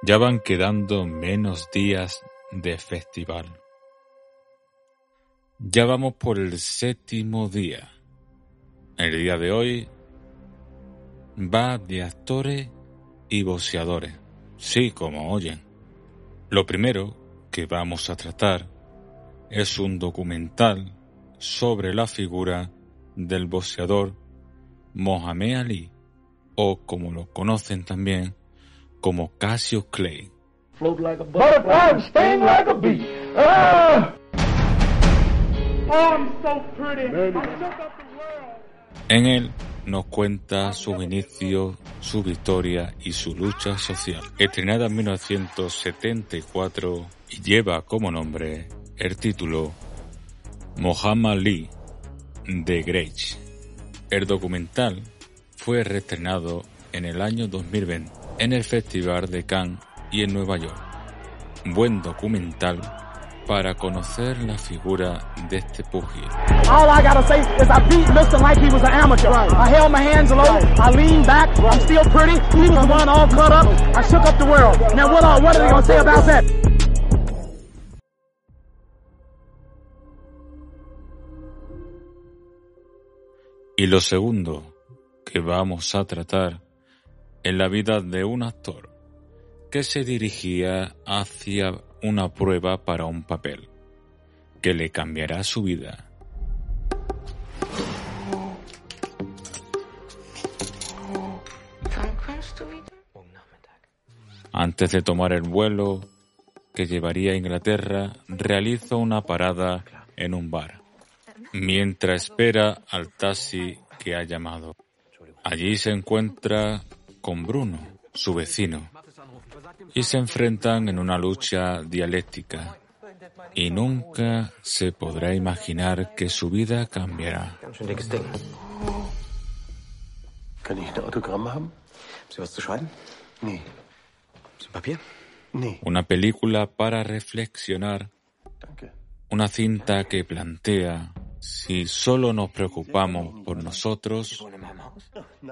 Ya van quedando menos días de festival. Ya vamos por el séptimo día. El día de hoy va de actores y boxeadores. Sí, como oyen. Lo primero que vamos a tratar es un documental sobre la figura del boxeador Mohamed Ali, o como lo conocen también como Cassius Clay. En él nos cuenta sus inicios, su victoria y su lucha social. Estrenada en 1974 y lleva como nombre el título Muhammad Ali The Great. El documental fue reestrenado en el año 2020 en el Festival de Cannes y en Nueva York. Buen documental para conocer la figura de este pugil. All I gotta say is I beat Mr. like he was an amateur. Right. I held my hands low, I leaned back, I'm still pretty, he was one all cut up, I shook up the world. Now what, are, what are they gonna say about that? Y lo segundo que vamos a tratar en la vida de un actor que se dirigía hacia una prueba para un papel que le cambiará su vida. Antes de tomar el vuelo que llevaría a Inglaterra, realiza una parada en un bar, mientras espera al taxi que ha llamado. Allí se encuentra con Bruno, su vecino, y se enfrentan en una lucha dialéctica y nunca se podrá imaginar que su vida cambiará. Una película para reflexionar, una cinta que plantea si solo nos preocupamos por nosotros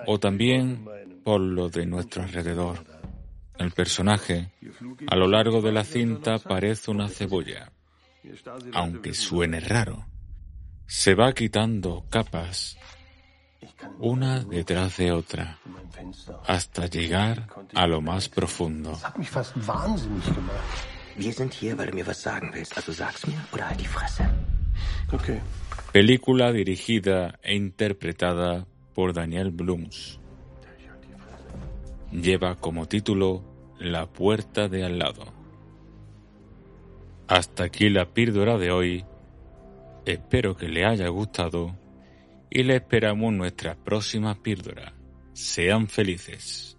o también por lo de nuestro alrededor. El personaje, a lo largo de la cinta, parece una cebolla, aunque suene raro. Se va quitando capas, una detrás de otra, hasta llegar a lo más profundo. Película dirigida e interpretada por Daniel Blums. Lleva como título La puerta de al lado. Hasta aquí la píldora de hoy. Espero que le haya gustado y le esperamos nuestra próxima píldora. Sean felices.